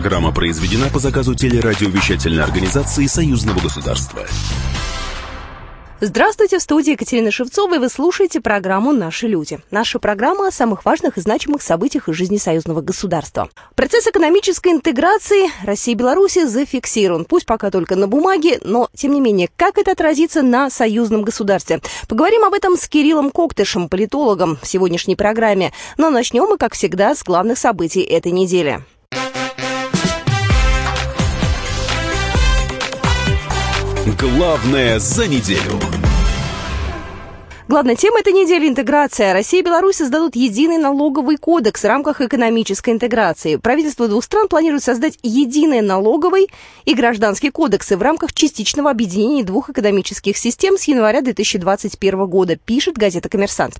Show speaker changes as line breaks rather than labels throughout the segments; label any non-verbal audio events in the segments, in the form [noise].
Программа произведена по заказу телерадиовещательной организации Союзного государства.
Здравствуйте, в студии Екатерина Шевцова, и вы слушаете программу «Наши люди». Наша программа о самых важных и значимых событиях из жизни союзного государства. Процесс экономической интеграции России и Беларуси зафиксирован, пусть пока только на бумаге, но, тем не менее, как это отразится на союзном государстве? Поговорим об этом с Кириллом Коктышем, политологом в сегодняшней программе. Но начнем мы, как всегда, с главных событий этой недели.
Главное за неделю.
Главная тема этой недели – интеграция. Россия и Беларусь создадут единый налоговый кодекс в рамках экономической интеграции. Правительство двух стран планирует создать единый налоговый и гражданский кодексы в рамках частичного объединения двух экономических систем с января 2021 года, пишет газета «Коммерсант».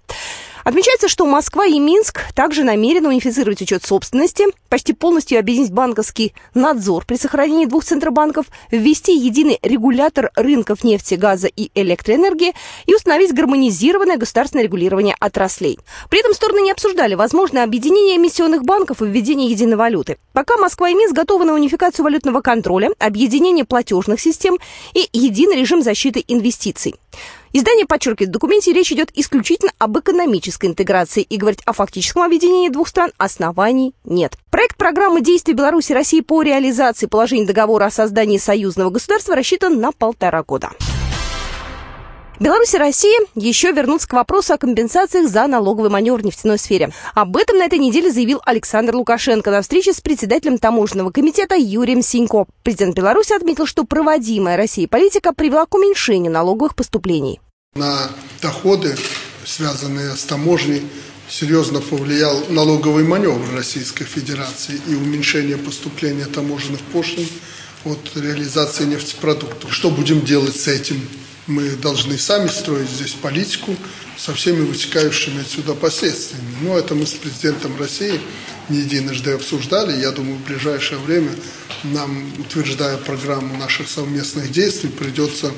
Отмечается, что Москва и Минск также намерены унифицировать учет собственности, почти полностью объединить банковский надзор при сохранении двух центробанков, ввести единый регулятор рынков нефти, газа и электроэнергии и установить гармонизированное государственное регулирование отраслей. При этом стороны не обсуждали возможное объединение эмиссионных банков и введение единой валюты. Пока Москва и Минск готовы на унификацию валютного контроля, объединение платежных систем и единый режим защиты инвестиций. Издание подчеркивает, в документе речь идет исключительно об экономической интеграции и говорить о фактическом объединении двух стран оснований нет. Проект программы действий Беларуси и России по реализации положений договора о создании союзного государства рассчитан на полтора года. Беларусь и Россия еще вернутся к вопросу о компенсациях за налоговый маневр в нефтяной сфере. Об этом на этой неделе заявил Александр Лукашенко на встрече с председателем таможенного комитета Юрием Синько. Президент Беларуси отметил, что проводимая Россией политика привела к уменьшению налоговых поступлений.
На доходы, связанные с таможней, серьезно повлиял налоговый маневр Российской Федерации и уменьшение поступления таможенных пошлин от реализации нефтепродуктов. Что будем делать с этим? Мы должны сами строить здесь политику со всеми вытекающими отсюда последствиями. Но это мы с президентом России не единожды обсуждали. Я думаю, в ближайшее время нам, утверждая программу наших совместных действий, придется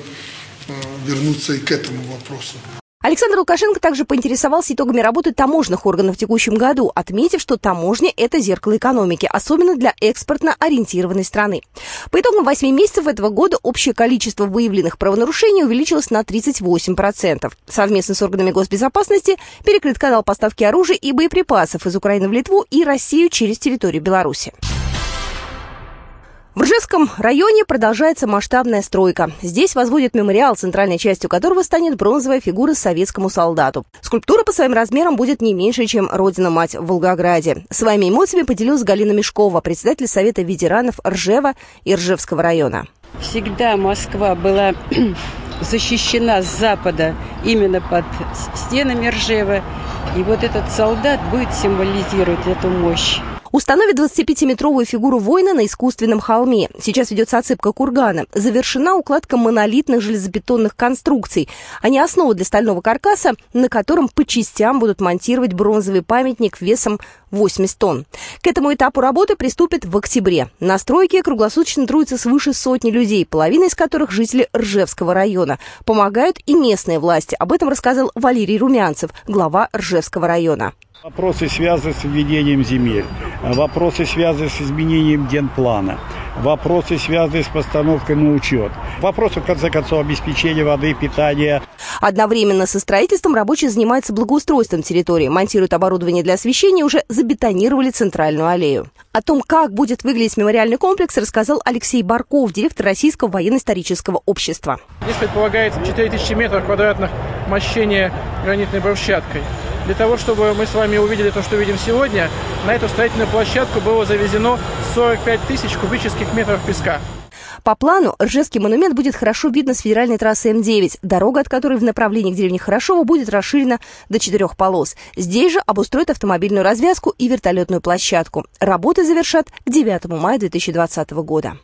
э, вернуться и к этому вопросу.
Александр Лукашенко также поинтересовался итогами работы таможенных органов в текущем году, отметив, что таможня – это зеркало экономики, особенно для экспортно ориентированной страны. По итогам 8 месяцев этого года общее количество выявленных правонарушений увеличилось на 38%. Совместно с органами госбезопасности перекрыт канал поставки оружия и боеприпасов из Украины в Литву и Россию через территорию Беларуси. В Ржевском районе продолжается масштабная стройка. Здесь возводят мемориал, центральной частью которого станет бронзовая фигура советскому солдату. Скульптура по своим размерам будет не меньше, чем Родина-мать в Волгограде. Своими эмоциями поделилась Галина Мешкова, председатель Совета ветеранов Ржева и Ржевского района.
Всегда Москва была [clears throat] защищена с запада именно под стенами Ржева. И вот этот солдат будет символизировать эту мощь.
Установят 25-метровую фигуру воина на искусственном холме. Сейчас ведется отсыпка кургана. Завершена укладка монолитных железобетонных конструкций. Они основа для стального каркаса, на котором по частям будут монтировать бронзовый памятник весом 80 тонн. К этому этапу работы приступят в октябре. На стройке круглосуточно трудятся свыше сотни людей, половина из которых жители Ржевского района. Помогают и местные власти. Об этом рассказал Валерий Румянцев, глава Ржевского района.
Вопросы, связанные с введением земель, вопросы, связанные с изменением генплана, вопросы, связанные с постановкой на учет, вопросы, в конце концов, обеспечения воды, питания.
Одновременно со строительством рабочие занимаются благоустройством территории, монтируют оборудование для освещения, уже забетонировали центральную аллею. О том, как будет выглядеть мемориальный комплекс, рассказал Алексей Барков, директор Российского военно-исторического общества.
Здесь предполагается 4000 метров квадратных мощения гранитной брусчаткой. Для того, чтобы мы с вами увидели то, что видим сегодня, на эту строительную площадку было завезено 45 тысяч кубических метров песка.
По плану, Ржевский монумент будет хорошо видно с федеральной трассы М9, дорога от которой в направлении к деревне Хорошово будет расширена до четырех полос. Здесь же обустроят автомобильную развязку и вертолетную площадку. Работы завершат к 9 мая 2020 года.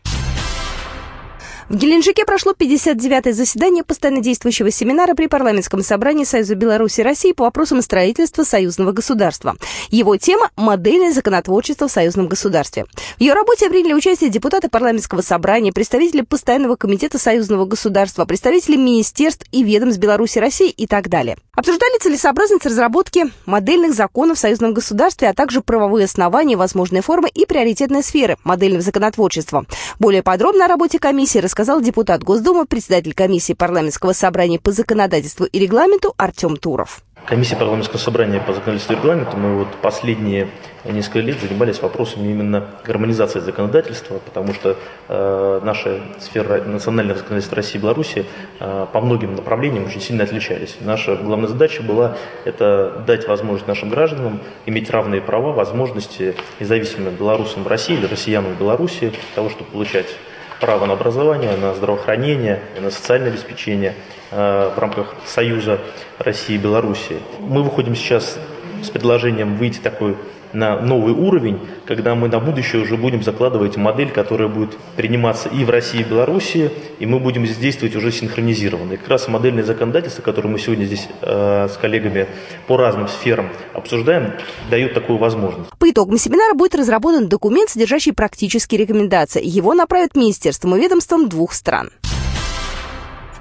В Геленджике прошло 59-е заседание постоянно действующего семинара при парламентском собрании Союза Беларуси и России по вопросам строительства союзного государства. Его тема – модельное законотворчество в союзном государстве. В ее работе приняли участие депутаты парламентского собрания, представители постоянного комитета союзного государства, представители министерств и ведомств Беларуси и России и так далее. Обсуждали целесообразность разработки модельных законов в союзном государстве, а также правовые основания, возможные формы и приоритетные сферы модельного законотворчества. Более подробно о работе комиссии рассказал депутат Госдумы, председатель комиссии парламентского собрания по законодательству и регламенту Артем Туров.
Комиссия парламентского собрания по законодательству и регламенту, мы вот последние несколько лет занимались вопросами именно гармонизации законодательства, потому что э, наша сфера национального законодательства России и Беларуси э, по многим направлениям очень сильно отличались. Наша главная задача была это дать возможность нашим гражданам иметь равные права, возможности независимо белорусам в России или россиянам в Беларуси, того, чтобы получать право на образование, на здравоохранение, на социальное обеспечение э, в рамках Союза России и Беларуси. Мы выходим сейчас с предложением выйти такой на новый уровень, когда мы на будущее уже будем закладывать модель, которая будет приниматься и в России, и в Беларуси, и мы будем здесь действовать уже синхронизированно. И как раз модельное законодательство, которое мы сегодня здесь э, с коллегами по разным сферам обсуждаем, дает такую возможность.
По итогам семинара будет разработан документ, содержащий практические рекомендации. Его направят министерствам и ведомствам двух стран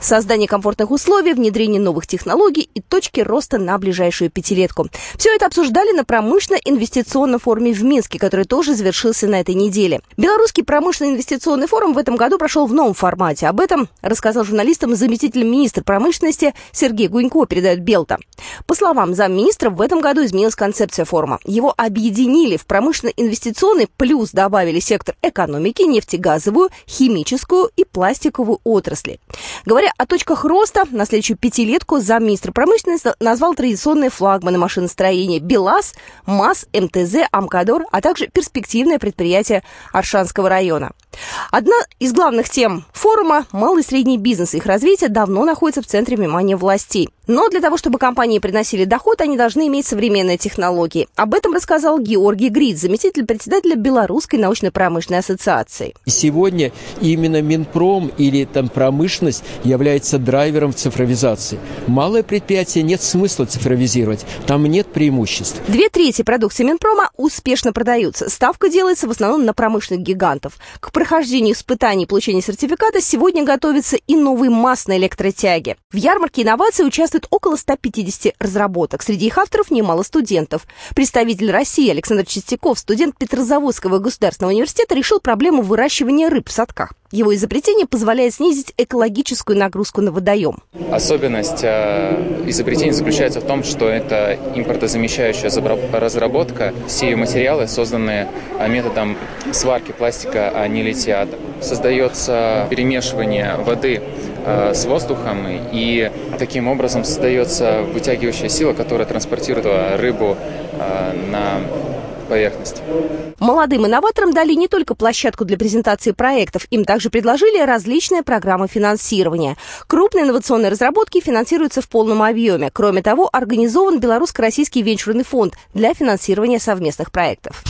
создание комфортных условий, внедрение новых технологий и точки роста на ближайшую пятилетку. Все это обсуждали на промышленно-инвестиционном форуме в Минске, который тоже завершился на этой неделе. Белорусский промышленно-инвестиционный форум в этом году прошел в новом формате. Об этом рассказал журналистам заместитель министра промышленности Сергей Гунько, передает Белта. По словам замминистра, в этом году изменилась концепция форума. Его объединили в промышленно-инвестиционный, плюс добавили сектор экономики, нефтегазовую, химическую и пластиковую отрасли. Говоря о точках роста на следующую пятилетку замминистра промышленности назвал традиционные флагманы машиностроения БелАЗ, МАЗ, МТЗ, Амкадор, а также перспективное предприятие Аршанского района. Одна из главных тем форума – малый и средний бизнес. Их развитие давно находится в центре внимания властей. Но для того, чтобы компании приносили доход, они должны иметь современные технологии. Об этом рассказал Георгий Грид, заместитель председателя Белорусской научно-промышленной ассоциации.
Сегодня именно Минпром или там промышленность является драйвером цифровизации. Малое предприятие нет смысла цифровизировать, там нет преимуществ.
Две трети продукции Минпрома успешно продаются. Ставка делается в основном на промышленных гигантов. К прохождению испытаний и получению сертификата сегодня готовится и новый МАЗ на электротяге. В ярмарке инноваций участвует около 150 разработок. Среди их авторов немало студентов. Представитель России Александр Чистяков, студент Петрозаводского государственного университета, решил проблему выращивания рыб в садках. Его изобретение позволяет снизить экологическую нагрузку на водоем.
Особенность э, изобретения заключается в том, что это импортозамещающая разработка. Все материалы, созданные э, методом сварки пластика, они летят. Создается перемешивание воды Э, с воздухом, и таким образом создается вытягивающая сила, которая транспортирует рыбу на поверхность.
Молодым инноваторам дали не только площадку для презентации проектов, им также предложили различные программы финансирования. Крупные инновационные разработки финансируются в полном объеме. Кроме того, организован Белорусско-Российский венчурный фонд для финансирования совместных проектов.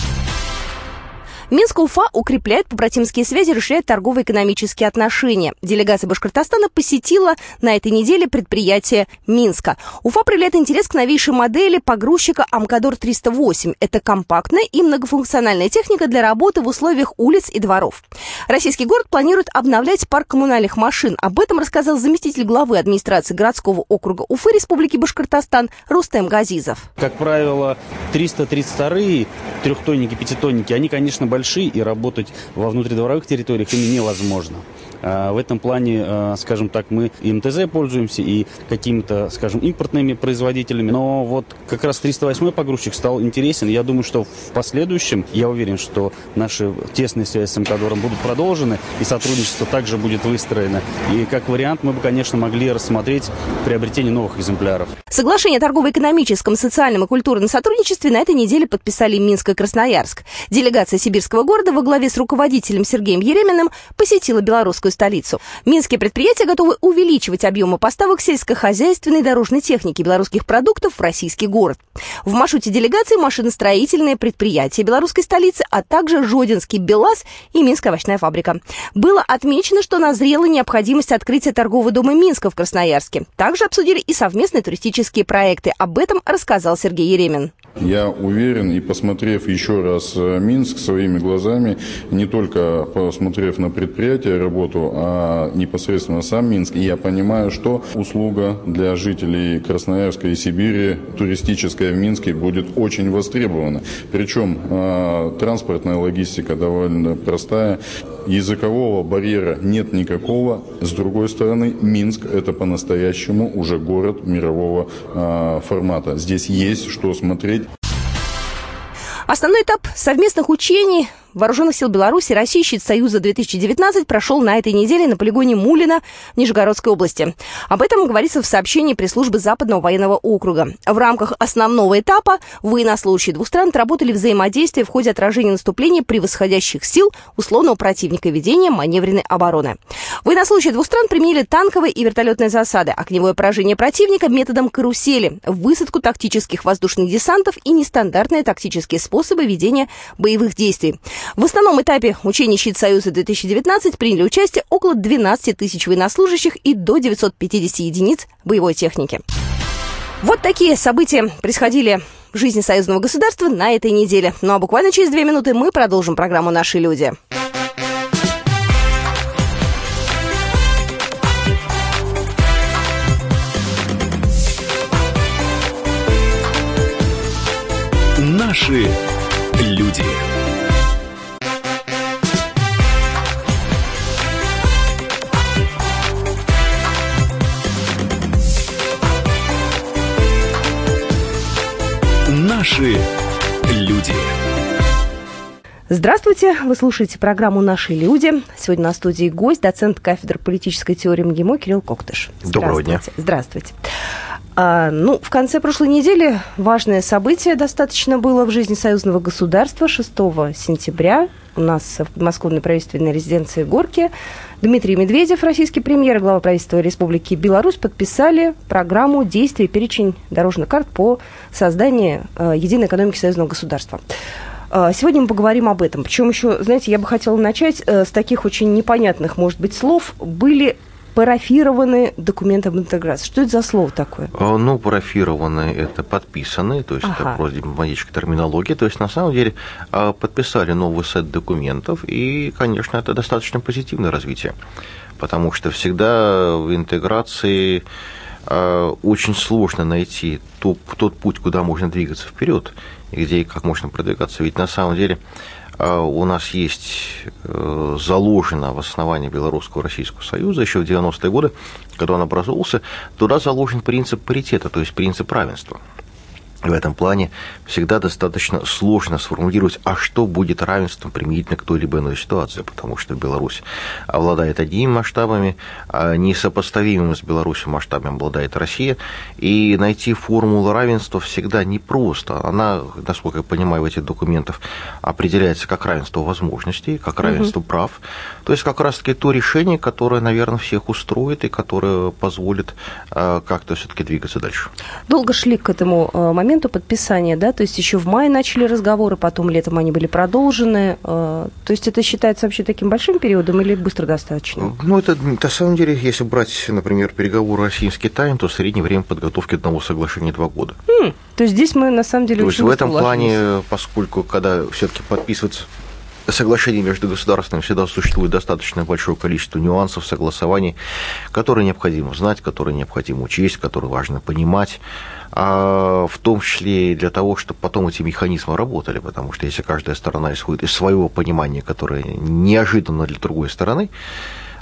Минск Уфа укрепляет побратимские связи, расширяет торгово-экономические отношения. Делегация Башкортостана посетила на этой неделе предприятие Минска. Уфа проявляет интерес к новейшей модели погрузчика Амкадор 308. Это компактная и многофункциональная техника для работы в условиях улиц и дворов. Российский город планирует обновлять парк коммунальных машин. Об этом рассказал заместитель главы администрации городского округа Уфы Республики Башкортостан Рустем Газизов.
Как правило, 332 трехтонники, пятитонники, они, конечно, большие, и работать во внутридворовых территориях ими невозможно. А, в этом плане, а, скажем так, мы и МТЗ пользуемся, и какими-то, скажем, импортными производителями. Но вот как раз 308 погрузчик стал интересен. Я думаю, что в последующем, я уверен, что наши тесные связи с МКДором будут продолжены, и сотрудничество также будет выстроено. И как вариант мы бы, конечно, могли рассмотреть приобретение новых экземпляров.
Соглашение о торгово-экономическом, социальном и культурном сотрудничестве на этой неделе подписали Минск и Красноярск. Делегация сибирского города во главе с руководителем Сергеем Ереминым посетила белорусскую столицу. Минские предприятия готовы увеличивать объемы поставок сельскохозяйственной и дорожной техники белорусских продуктов в российский город. В маршруте делегации машиностроительные предприятия белорусской столицы, а также Жодинский БелАЗ и Минская овощная фабрика. Было отмечено, что назрела необходимость открытия торгового дома Минска в Красноярске. Также обсудили и совместные туристические проекты. Об этом рассказал Сергей Еремин.
Я уверен, и посмотрев еще раз э, Минск своими глазами, не только посмотрев на предприятие, работу работу, а непосредственно сам Минск. И я понимаю, что услуга для жителей Красноярска и Сибири туристическая в Минске будет очень востребована. Причем а, транспортная логистика довольно простая. Языкового барьера нет никакого. С другой стороны, Минск – это по-настоящему уже город мирового э, формата. Здесь есть что смотреть.
Основной этап совместных учений Вооруженных сил Беларуси России «Щит Союза-2019» прошел на этой неделе на полигоне Мулина Нижегородской области. Об этом говорится в сообщении пресс-службы Западного военного округа. В рамках основного этапа военнослужащие двух стран отработали взаимодействие в ходе отражения наступления превосходящих сил условного противника ведения маневренной обороны. Военнослужащие двух стран применили танковые и вертолетные засады, огневое поражение противника методом карусели, высадку тактических воздушных десантов и нестандартные тактические способы ведения боевых действий. В основном этапе учений «Щит Союза-2019» приняли участие около 12 тысяч военнослужащих и до 950 единиц боевой техники. Вот такие события происходили в жизни союзного государства на этой неделе. Ну а буквально через две минуты мы продолжим программу «Наши люди».
Наши люди. Наши люди.
Здравствуйте, вы слушаете программу «Наши люди». Сегодня на студии гость, доцент кафедры политической теории МГИМО Кирилл Коктыш.
Доброго дня.
Здравствуйте. А, ну, в конце прошлой недели важное событие достаточно было в жизни союзного государства. 6 сентября у нас в подмосковной правительственной резиденции Горки Дмитрий Медведев, российский премьер, глава правительства Республики Беларусь, подписали программу действий, перечень дорожных карт по созданию э, единой экономики союзного государства. Э, сегодня мы поговорим об этом. Причем еще, знаете, я бы хотела начать э, с таких очень непонятных, может быть, слов. Были парафированы документы об интеграции. Что это за слово такое?
Э, ну, парафированы – это подписаны, то есть ага. это просто дипломатическая терминология. То есть, на самом деле, э, подписали новый сет документов, и, конечно, это достаточно позитивное развитие, потому что всегда в интеграции э, очень сложно найти тот, тот путь, куда можно двигаться вперед, и где и как можно продвигаться. Ведь на самом деле у нас есть э, заложено в основании Белорусского Российского Союза еще в 90-е годы, когда он образовался, туда заложен принцип паритета, то есть принцип равенства в этом плане всегда достаточно сложно сформулировать, а что будет равенством применительно к той либо иной ситуации, потому что Беларусь обладает одними масштабами, а несопоставимым с Беларусью масштабами обладает Россия, и найти формулу равенства всегда непросто. Она, насколько я понимаю, в этих документах определяется как равенство возможностей, как равенство угу. прав, то есть как раз-таки то решение, которое, наверное, всех устроит и которое позволит а, как-то все-таки двигаться дальше.
Долго шли к этому а, моменту моменту подписания, да, то есть еще в мае начали разговоры, потом летом они были продолжены. Э, то есть это считается вообще таким большим периодом или быстро достаточно?
Ну, это на самом деле, если брать, например, переговоры России с Китаем, то среднее время подготовки одного соглашения два года.
Хм, то есть здесь мы на самом деле
То есть в этом плане, поскольку когда все-таки подписывается соглашений между государствами всегда существует достаточно большое количество нюансов, согласований, которые необходимо знать, которые необходимо учесть, которые важно понимать, а в том числе и для того, чтобы потом эти механизмы работали, потому что если каждая сторона исходит из своего понимания, которое неожиданно для другой стороны,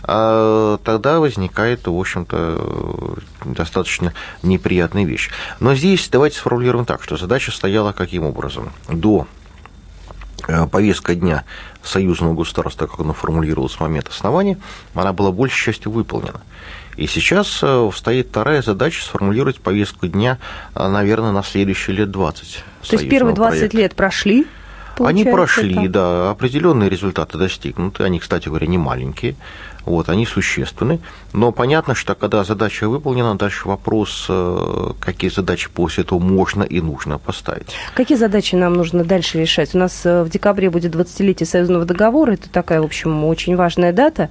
а тогда возникает, в общем-то, достаточно неприятная вещь. Но здесь давайте сформулируем так, что задача стояла каким образом? До повестка дня союзного государства, как оно формулировалось с момента основания, она была большей частью выполнена. И сейчас э, стоит вторая задача сформулировать повестку дня, э, наверное, на следующие лет 20.
То есть первые 20 проекта. лет прошли?
Они прошли, это? да, определенные результаты достигнуты, они, кстати говоря, не маленькие. Вот, они существенны. Но понятно, что когда задача выполнена, дальше вопрос, э, какие задачи после этого можно и нужно поставить.
Какие задачи нам нужно дальше решать? У нас э, в декабре будет 20-летие союзного договора. Это такая, в общем, очень важная дата.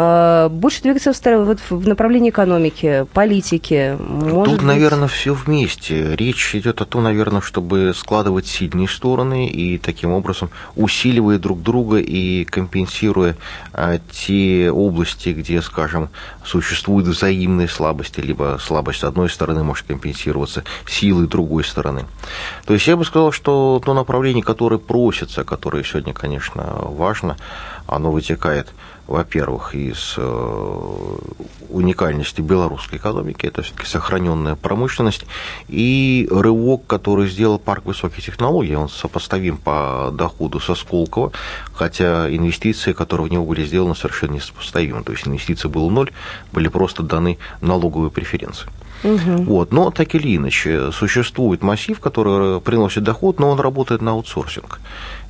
Э, больше двигаться в, вот, в направлении экономики, политики?
Может Тут, быть... наверное, все вместе. Речь идет о том, наверное, чтобы складывать сильные стороны и таким образом усиливая друг друга и компенсируя а, те области, где, скажем, существуют взаимные слабости, либо слабость одной стороны может компенсироваться силой другой стороны. То есть я бы сказал, что то направление, которое просится, которое сегодня, конечно, важно, оно вытекает во-первых, из э, уникальности белорусской экономики, это все-таки сохраненная промышленность, и рывок, который сделал парк высоких технологий, он сопоставим по доходу со Сколково, хотя инвестиции, которые в него были сделаны, совершенно несопоставимы. То есть инвестиций было ноль, были просто даны налоговые преференции. Угу. Вот. Но так или иначе, существует массив, который приносит доход, но он работает на аутсорсинг.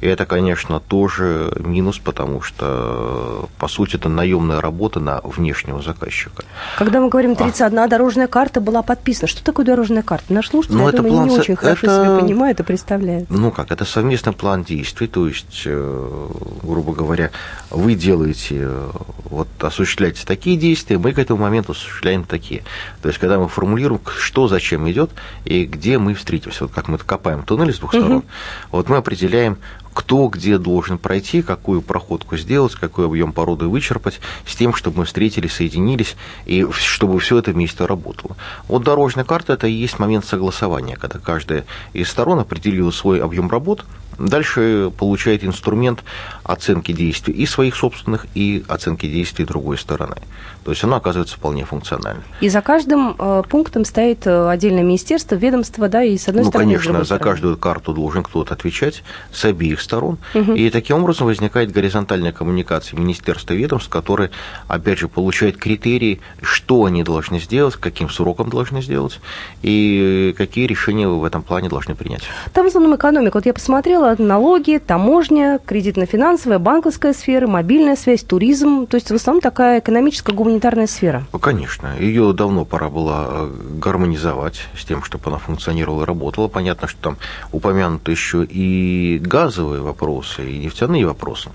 И это, конечно, тоже минус, потому что, по сути, это наемная работа на внешнего заказчика.
Когда мы говорим 31 а. дорожная карта была подписана, что такое дорожная карта? Наш слушатель, ну, я думаю, план... не очень хорошо это... себе понимает и представляет.
Ну как, это совместный план действий, то есть, э, грубо говоря, вы делаете, э, вот осуществляете такие действия, мы к этому моменту осуществляем такие. То есть, когда мы формулируем, что зачем идет и где мы встретимся, вот как мы копаем туннель с двух сторон, угу. вот мы определяем кто где должен пройти, какую проходку сделать, какой объем породы вычерпать, с тем, чтобы мы встретились, соединились, и чтобы все это вместе работало. Вот дорожная карта – это и есть момент согласования, когда каждая из сторон определила свой объем работ, дальше получает инструмент оценки действий и своих собственных, и оценки действий другой стороны. То есть оно оказывается вполне функциональным.
И за каждым э, пунктом стоит э, отдельное министерство, ведомство, да, и с одной
ну,
стороны,
конечно, за
стороны.
каждую карту должен кто-то отвечать с обеих сторон. Угу. И таким образом возникает горизонтальная коммуникация министерства и ведомств, которые, опять же, получают критерии, что они должны сделать, каким сроком должны сделать, и какие решения в этом плане должны принять.
Там в основном экономика. Вот я посмотрела, налоги, таможня, кредитно-финансовая, банковская сфера, мобильная связь, туризм. То есть в основном такая экономическая гуманитарная сфера?
Ну, конечно. Ее давно пора было э, гармонизовать с тем, чтобы она функционировала и работала. Понятно, что там упомянуты еще и газовые вопросы, и нефтяные вопросы.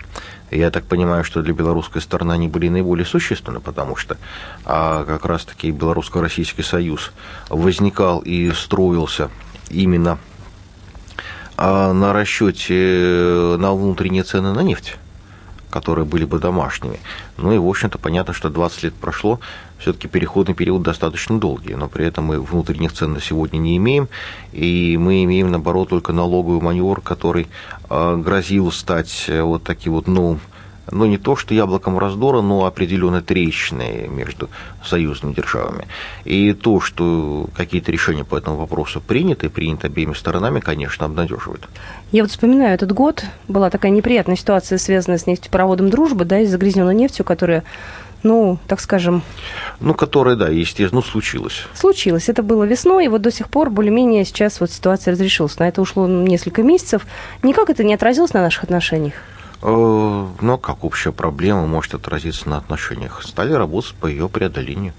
Я так понимаю, что для белорусской стороны они были наиболее существенны, потому что а как раз-таки Белорусско-Российский Союз возникал и строился именно а, на расчете э, на внутренние цены на нефть которые были бы домашними. Ну и, в общем-то, понятно, что 20 лет прошло, все-таки переходный период достаточно долгий, но при этом мы внутренних цен на сегодня не имеем, и мы имеем, наоборот, только налоговый маневр, который э, грозил стать э, вот таким вот новым ну, не то, что яблоком раздора, но определенно трещины между союзными державами. И то, что какие-то решения по этому вопросу приняты, приняты обеими сторонами, конечно, обнадеживает.
Я вот вспоминаю этот год, была такая неприятная ситуация, связанная с нефтепроводом «Дружба», да, и загрязненной нефтью, которая ну, так скажем...
Ну, которая, да, естественно, случилось.
Случилось. Это было весной, и вот до сих пор более-менее сейчас вот ситуация разрешилась. На это ушло несколько месяцев. Никак это не отразилось на наших отношениях?
Э, но как общая проблема может отразиться на отношениях? Стали работать по ее преодолению.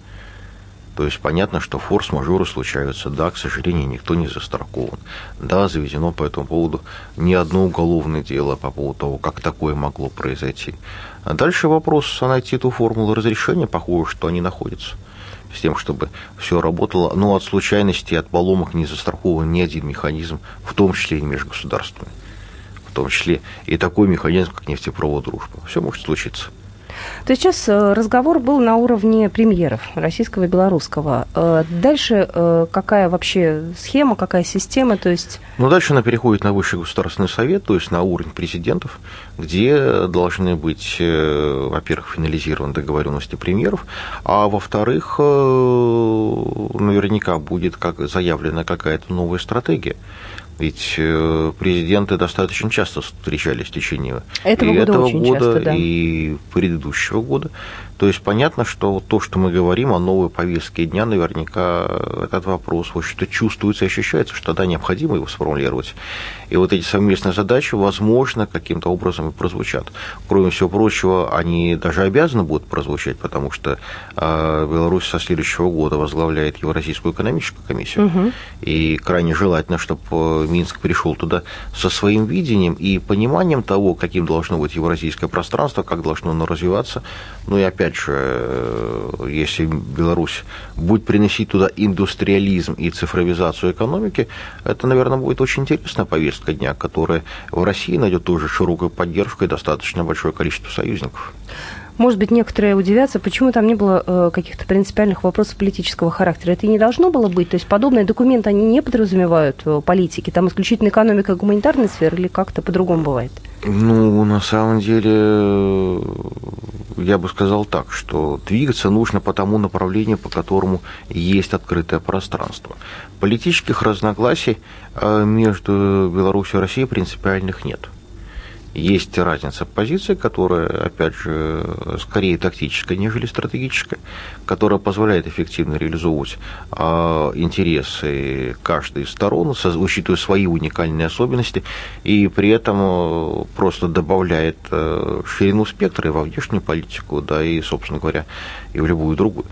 То есть понятно, что форс-мажоры случаются. Да, к сожалению, никто не застрахован. Да, заведено по этому поводу не одно уголовное дело по поводу того, как такое могло произойти. А дальше вопрос найти ту формулу разрешения, похоже, что они находятся с тем, чтобы все работало. Но от случайностей, от поломок не застрахован ни один механизм, в том числе и межгосударственный том числе и такой механизм, как нефтепровод «Дружба». Все может случиться.
То есть сейчас э, разговор был на уровне премьеров российского и белорусского. Э, дальше э, какая вообще схема, какая система? То есть...
Ну, дальше она переходит на Высший государственный совет, то есть на уровень президентов, где должны быть, во-первых, финализированы договоренности премьеров, а во-вторых, наверняка будет как заявлена какая-то новая стратегия. Ведь э, президенты достаточно часто встречались в течение
этого
и
года,
этого года
часто, да.
и предыдущего года. То есть понятно, что то, что мы говорим о новой повестке дня, наверняка этот вопрос, в общем-то, чувствуется и ощущается, что тогда необходимо его сформулировать. И вот эти совместные задачи, возможно, каким-то образом и прозвучат. Кроме всего прочего, они даже обязаны будут прозвучать, потому что э, Беларусь со следующего года возглавляет Евразийскую экономическую комиссию. Угу. И крайне желательно, чтобы Минск пришел туда со своим видением и пониманием того, каким должно быть евразийское пространство, как должно оно развиваться. Ну и опять же, э, если Беларусь будет приносить туда индустриализм и цифровизацию экономики, это, наверное, будет очень интересная повестка дня, которая в России найдет тоже широкую поддержку и достаточно большое количество союзников.
Может быть, некоторые удивятся, почему там не было э, каких-то принципиальных вопросов политического характера. Это и не должно было быть. То есть подобные документы, они не подразумевают э, политики. Там исключительно экономика и гуманитарная сфера или как-то по-другому бывает?
Ну, на самом деле, я бы сказал так, что двигаться нужно по тому направлению, по которому есть открытое пространство. Политических разногласий э, между Беларусью и Россией принципиальных нет. Есть разница позиции, которая, опять же, скорее тактическая, нежели стратегическая, которая позволяет эффективно реализовывать э, интересы каждой из сторон, учитывая свои уникальные особенности, и при этом э, просто добавляет э, ширину спектра и во внешнюю политику, да, и, собственно говоря, и в любую другую.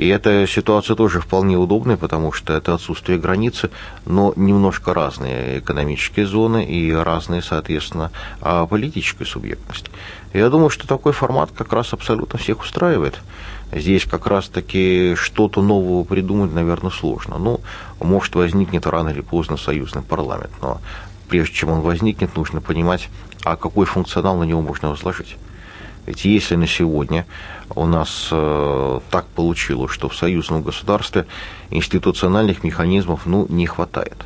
И эта ситуация тоже вполне удобная, потому что это отсутствие границы, но немножко разные экономические зоны и разные, соответственно, а, политической субъектности. Я думаю, что такой формат как раз абсолютно всех устраивает. Здесь как раз-таки что-то нового придумать, наверное, сложно. Ну, может, возникнет рано или поздно союзный парламент, но прежде чем он возникнет, нужно понимать, а какой функционал на него можно возложить. Ведь если на сегодня у нас э, так получилось, что в союзном государстве институциональных механизмов ну, не хватает,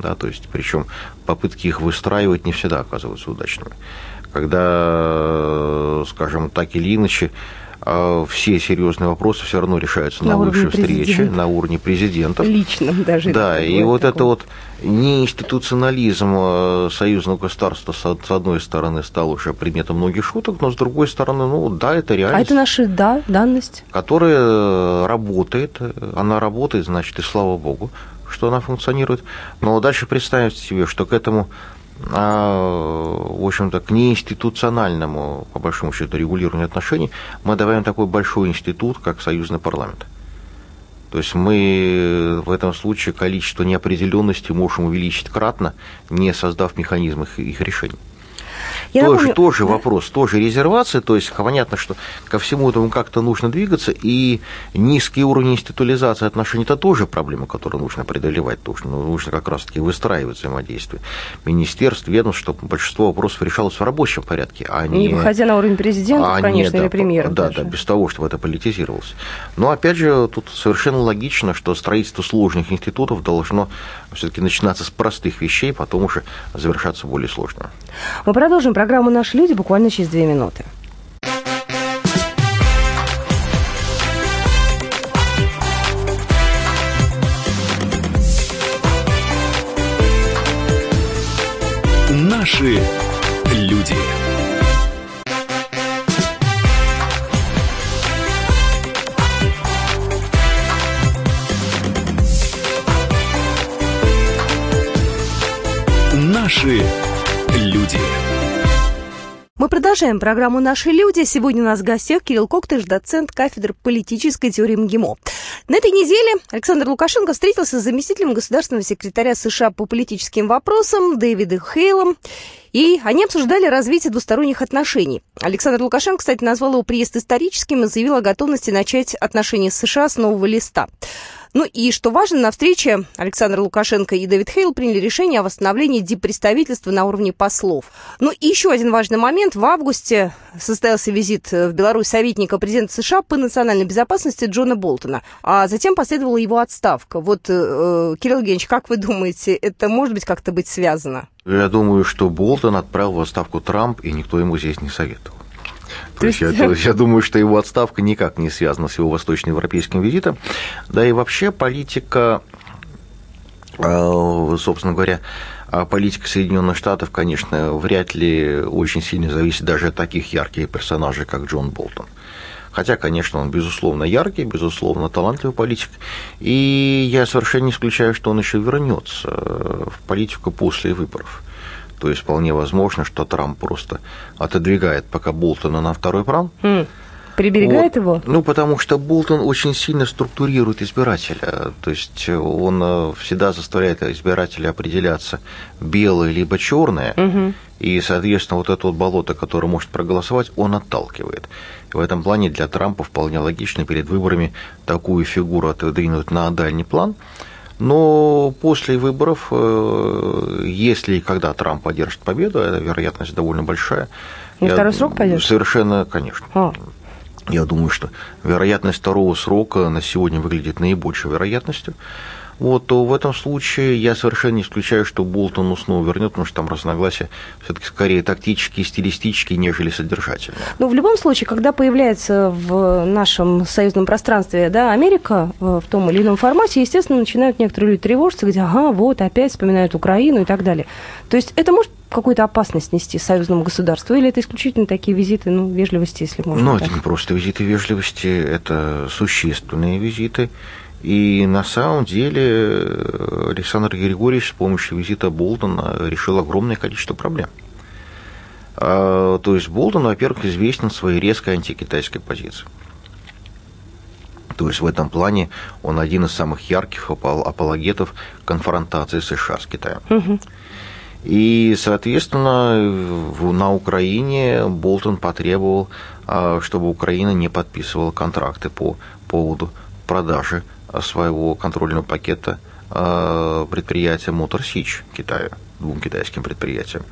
да, то есть причем попытки их выстраивать не всегда оказываются удачными. Когда, скажем, так или иначе, а все серьезные вопросы все равно решаются на, на лучшей встрече, на уровне президентов.
Лично даже.
Да, и вот такое. это вот неинституционализм э, союзного государства, с одной стороны, стал уже предметом многих шуток, но с другой стороны, ну да, это реальность.
А это наша, да, данность?
Которая работает, она работает, значит, и слава богу, что она функционирует. Но дальше представьте себе, что к этому а, в общем-то, к неинституциональному, по большому счету, регулированию отношений, мы добавим такой большой институт, как союзный парламент. То есть мы в этом случае количество неопределенности можем увеличить кратно, не создав механизм их, их решения. Я тоже, напомню... тоже вопрос, тоже резервация, то есть понятно, что ко всему этому как-то нужно двигаться, и низкий уровень институализации отношений – это тоже проблема, которую нужно преодолевать, тоже ну, нужно как раз-таки выстраивать взаимодействие министерств, ведомств, чтобы большинство вопросов решалось в рабочем порядке, а не…
Не выходя на уровень президента, а конечно, не, или премьера.
Да, даже. да, без того, чтобы это политизировалось. Но, опять же, тут совершенно логично, что строительство сложных институтов должно все-таки начинаться с простых вещей, потом уже завершаться более сложно.
Мы продолжим программу «Наши люди» буквально через две минуты.
Наши люди.
Продолжаем программу «Наши люди». Сегодня у нас в гостях Кирилл Коктыш, доцент кафедры политической теории МГИМО. На этой неделе Александр Лукашенко встретился с заместителем государственного секретаря США по политическим вопросам Дэвидом Хейлом. И они обсуждали развитие двусторонних отношений. Александр Лукашенко, кстати, назвал его приезд историческим и заявил о готовности начать отношения с США с нового листа. Ну и, что важно, на встрече Александр Лукашенко и Дэвид Хейл приняли решение о восстановлении диппредставительства на уровне послов. Ну и еще один важный момент. В августе состоялся визит в Беларусь советника президента США по национальной безопасности Джона Болтона, а затем последовала его отставка. Вот, э, Кирилл Евгеньевич, как вы думаете, это может быть как-то быть связано?
Я думаю, что Болтон отправил в отставку Трамп, и никто ему здесь не советовал. То есть, я, я думаю, что его отставка никак не связана с его восточноевропейским визитом. Да и вообще политика, э, собственно говоря, а политика Соединенных Штатов, конечно, вряд ли очень сильно зависит даже от таких ярких персонажей, как Джон Болтон. Хотя, конечно, он, безусловно, яркий, безусловно, талантливый политик. И я совершенно не исключаю, что он еще вернется в политику после выборов. То есть вполне возможно, что Трамп просто отодвигает пока Болтона на второй план. Mm.
Приберегает вот. его?
Ну, потому что Болтон очень сильно структурирует избирателя. То есть он э, всегда заставляет избирателя определяться белое либо черное. Угу. И, соответственно, вот это вот болото, которое может проголосовать, он отталкивает. И в этом плане для Трампа вполне логично перед выборами такую фигуру отодвинуть на дальний план. Но после выборов, э, если и когда Трамп одержит победу, эта вероятность довольно большая.
И я, второй срок пойдет?
Совершенно, конечно. А. Я думаю, что вероятность второго срока на сегодня выглядит наибольшей вероятностью вот, то в этом случае я совершенно не исключаю, что Болтон снова вернет, потому что там разногласия все-таки скорее тактические, стилистические, нежели содержательные.
Ну, в любом случае, когда появляется в нашем союзном пространстве да, Америка э, в том или ином формате, естественно, начинают некоторые люди тревожиться, где, ага, вот, опять вспоминают Украину и так далее. То есть это может какую-то опасность нести союзному государству, или это исключительно такие визиты, ну, вежливости, если можно
Ну, это не просто визиты вежливости, это существенные визиты. И на самом деле э, Александр Григорьевич с помощью визита Болтона решил огромное количество проблем. А, то есть Болтон, во-первых, известен своей резкой антикитайской позицией. То есть в этом плане он один из самых ярких апологетов конфронтации США с Китаем. Угу. И, соответственно, на Украине Болтон потребовал, а, чтобы Украина не подписывала контракты по поводу продажи своего контрольного пакета э, предприятия Motor Sich Китая, двум китайским предприятиям.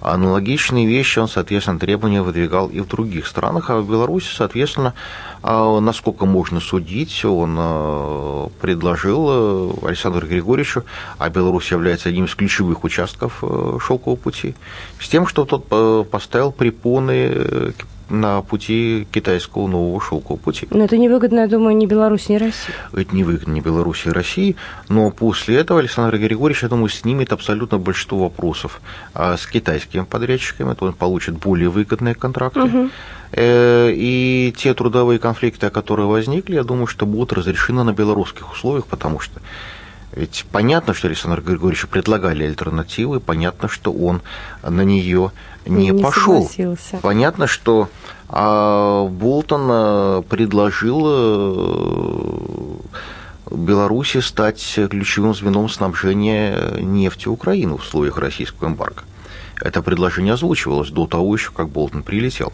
Аналогичные вещи он, соответственно, требования выдвигал и в других странах, а в Беларуси, соответственно, э, насколько можно судить, он э, предложил Александру Григорьевичу, а Беларусь является одним из ключевых участков шелкового пути, с тем, что тот поставил препоны на пути китайского нового шелкового пути.
Но это невыгодно, я думаю, ни Беларуси, ни России.
Это невыгодно ни Беларуси, ни России, но после этого Александр Григорьевич, я думаю, снимет абсолютно большинство вопросов а с китайскими подрядчиками, то он получит более выгодные контракты. Угу. И те трудовые конфликты, которые возникли, я думаю, что будут разрешены на белорусских условиях, потому что ведь понятно, что Александр Григорьевич предлагали альтернативы, понятно, что он на нее не, не пошел. Согласился. Понятно, что а, Болтон а, предложил а, Беларуси стать ключевым звеном снабжения нефти Украины в условиях российского эмбарго. Это предложение озвучивалось до того еще, как Болтон прилетел.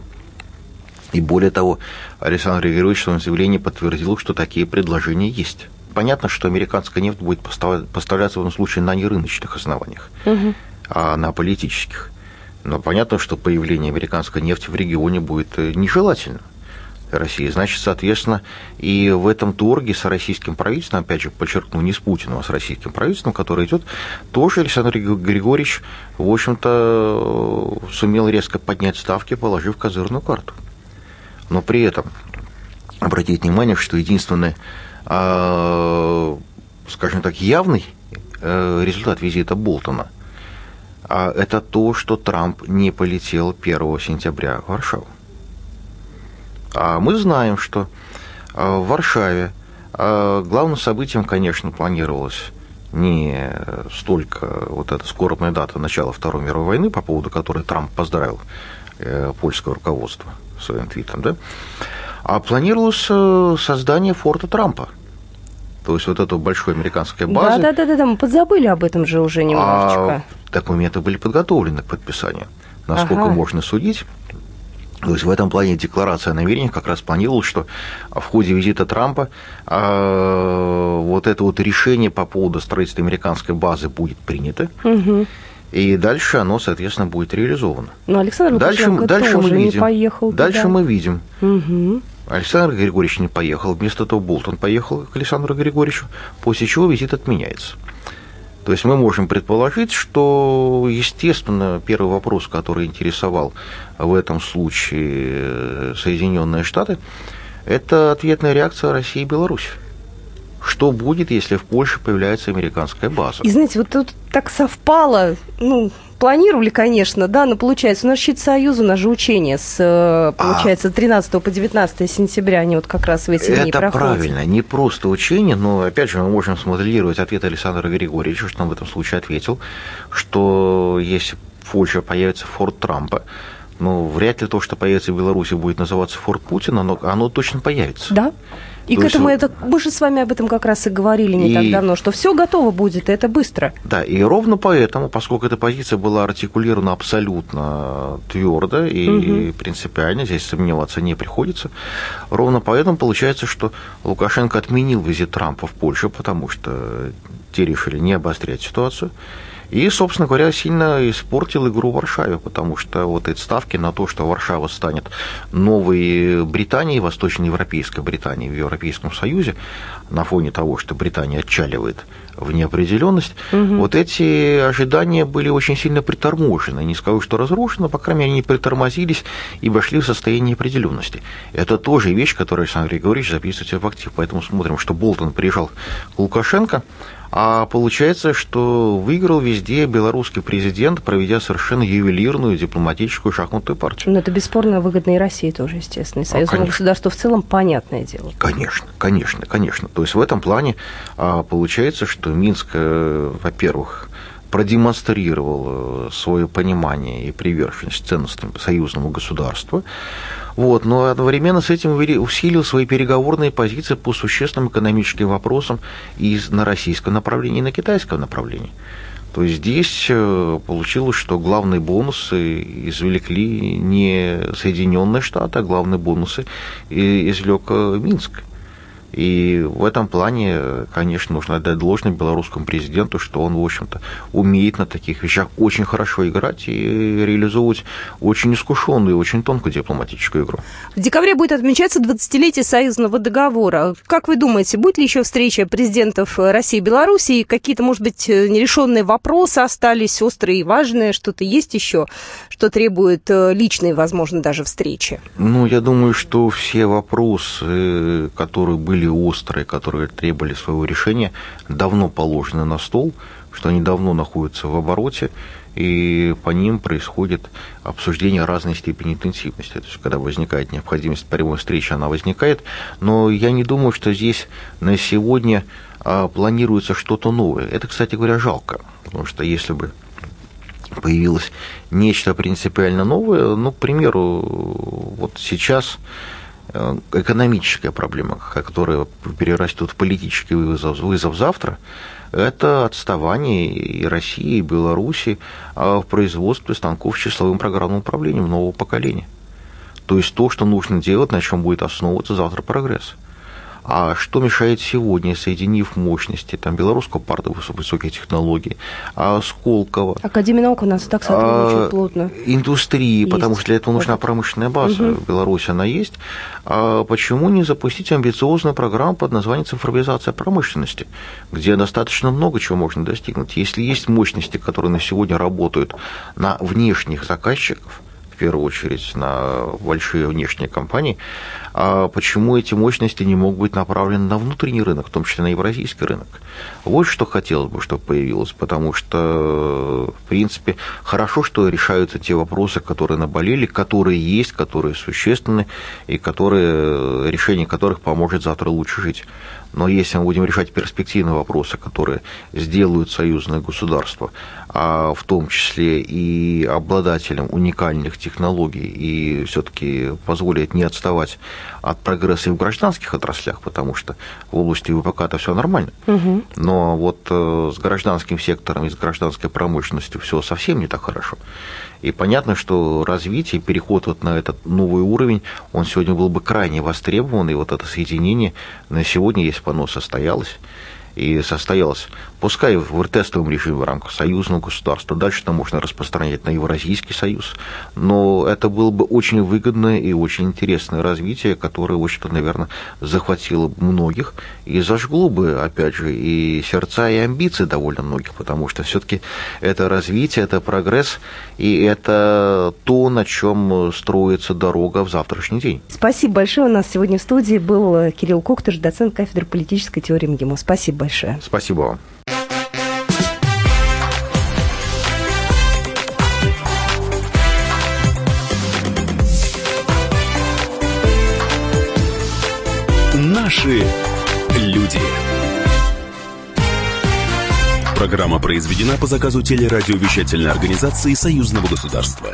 И более того, Александр Григорьевич в своем заявлении подтвердил, что такие предложения есть. Понятно, что американская нефть будет поставляться в этом случае на нерыночных основаниях, угу. а на политических. Но понятно, что появление американской нефти в регионе будет э, нежелательно России. Значит, соответственно, и в этом торге с российским правительством, опять же, подчеркну, не с Путиным, а с российским правительством, который идет, тоже Александр Григорьевич, в общем-то, сумел резко поднять ставки, положив козырную карту. Но при этом обратите внимание, что единственный, а, скажем так, явный э, результат визита Болтона – а это то, что Трамп не полетел 1 сентября в Варшаву. А мы знаем, что а, в Варшаве а, главным событием, конечно, планировалось не столько вот эта скорбная дата начала Второй мировой войны, по поводу которой Трамп поздравил э, польское руководство своим твитом, да, а планировалось э, создание форта Трампа – то есть вот эта большая американская база.
Да, да, да, да, мы подзабыли об этом же уже немножечко.
А документы были подготовлены к подписанию. Насколько ага. можно судить, то есть в этом плане декларация о намерениях как раз планировалась, что в ходе визита Трампа э, вот это вот решение по поводу строительства американской базы будет принято. Угу. И дальше оно, соответственно, будет реализовано.
Но Александр дальше, дальше мы видим, не поехал.
Дальше туда. мы видим. Угу. Александр Григорьевич не поехал, вместо того Болтон поехал к Александру Григорьевичу, после чего визит отменяется. То есть мы можем предположить, что, естественно, первый вопрос, который интересовал в этом случае Соединенные Штаты, это ответная реакция России и Беларуси. Что будет, если в Польше появляется американская база?
И знаете, вот тут так совпало, ну, планировали, конечно, да, но получается, у нас щит Союза, у нас же учение с, э, получается, 13 по 19 сентября, они вот как раз в эти дни
проходят. Это правильно, не просто учение, но, опять же, мы можем смоделировать ответ Александра Григорьевича, что он в этом случае ответил, что если в Польше появится форт Трампа, Но вряд ли то, что появится в Беларуси, будет называться Форт Путина, но оно точно появится.
Да? И
То
к этому это мы же с вами об этом как раз и говорили не
И-
так давно, что все готово будет, и это быстро.
Да, и ровно поэтому, поскольку эта позиция была артикулирована абсолютно твердо и
Мгм.
принципиально, здесь сомневаться не приходится, ровно поэтому получается, что Лукашенко отменил визит Трампа в Польшу, потому что те решили не обострять ситуацию. И, собственно говоря, сильно испортил игру Варшаве, потому что вот эти ставки на то, что Варшава станет новой Британией, восточноевропейской Британией в Европейском Союзе, на фоне того, что Британия отчаливает в неопределенность, вот эти ожидания были очень сильно приторможены. Не скажу, что разрушены, по крайней мере, они притормозились и вошли в состояние неопределенности. Это тоже вещь, которую Александр Григорьевич записывает в актив. Поэтому смотрим, что Болтон приезжал к Лукашенко, а получается, что выиграл везде белорусский президент, проведя совершенно ювелирную дипломатическую шахматную партию.
Но это бесспорно выгодно и России тоже, естественно, и союзному
конечно.
государству в целом, понятное дело.
Конечно, конечно, конечно. То есть в этом плане а, получается, что Минск, э, во-первых, продемонстрировал э, свое понимание и приверженность ценностям союзному государству, вот, но одновременно с этим усилил свои переговорные позиции по существенным экономическим вопросам и на российском направлении, и на китайском направлении. То есть здесь э, получилось, что главные бонусы извлекли не Соединенные Штаты, а главные бонусы извлек Минск. И в этом плане, э, конечно, нужно отдать должное белорусскому президенту, что он, в общем-то, умеет на таких вещах очень хорошо играть и реализовывать очень искушенную и очень тонкую дипломатическую игру.
В декабре будет отмечаться 20-летие союзного договора. Как вы думаете, будет ли еще встреча президентов России и Беларуси? Какие-то, может быть, э, нерешенные вопросы остались, острые и важные? Что-то есть еще, что требует э, личной, возможно, даже встречи?
Ну, я думаю, что все вопросы, которые были острые, которые требовали своего решения, давно положены на стол, что они давно находятся в обороте, и по ним происходит обсуждение разной степени интенсивности. То есть, когда возникает необходимость прямой встречи, она возникает. Но я не думаю, что здесь на сегодня а, планируется что-то новое. Это, кстати говоря, жалко. Потому что если бы появилось нечто принципиально новое. Ну, к примеру, вот сейчас экономическая проблема, которая перерастет в политический вызов, вызов завтра, это отставание и России, и Беларуси а, в производстве станков с числовым программным управлением нового поколения. То есть то, что нужно делать, на чем будет основываться завтра прогресс. А что мешает сегодня, соединив мощности там, белорусского парта высоких технологий, а Сколково,
Академия наук у нас и так сотрудничает
а,
плотно.
индустрии,
Есть.
потому что для этого нужна промышленная база.
Мгм.
В Беларуси она есть. А почему не запустить амбициозную программу под названием цифровизация промышленности, где достаточно много чего можно достигнуть. Если есть мощности, которые на сегодня работают на внешних заказчиков, первую очередь на большие внешние компании, а почему эти мощности не могут быть направлены на внутренний рынок, в том числе на евразийский рынок? Вот что хотелось бы, чтобы появилось, потому что, в принципе, хорошо, что решаются те вопросы, которые наболели, которые есть, которые существенны, и которые, решение которых поможет завтра лучше жить. Но если мы будем решать перспективные вопросы, которые сделают союзное государство, а в том числе и обладателем уникальных технологий, и все-таки позволит не отставать от прогресса и в гражданских отраслях, потому что в области ВПК-то все нормально.
Мгм.
Но вот э, с гражданским сектором и с гражданской промышленностью все совсем не так хорошо. И понятно, что развитие, переход вот на этот новый уровень, он сегодня был бы крайне востребован, и вот это соединение на сегодня, если бы оно состоялось, и состоялось, пускай в тестовом режиме в рамках союзного государства, дальше это можно распространять на Евразийский союз, но это было бы очень выгодное и очень интересное развитие, которое, в общем-то, наверное, захватило многих и зажгло бы, опять же, и сердца, и амбиции довольно многих, потому что все-таки это развитие, это прогресс, и это то, на чем строится дорога в завтрашний день.
Спасибо большое. У нас сегодня в студии был Кирилл Коктыш, доцент кафедры политической теории МГИМО. Спасибо большое.
Спасибо вам.
Наши люди. Программа произведена по заказу телерадиовещательной организации Союзного государства.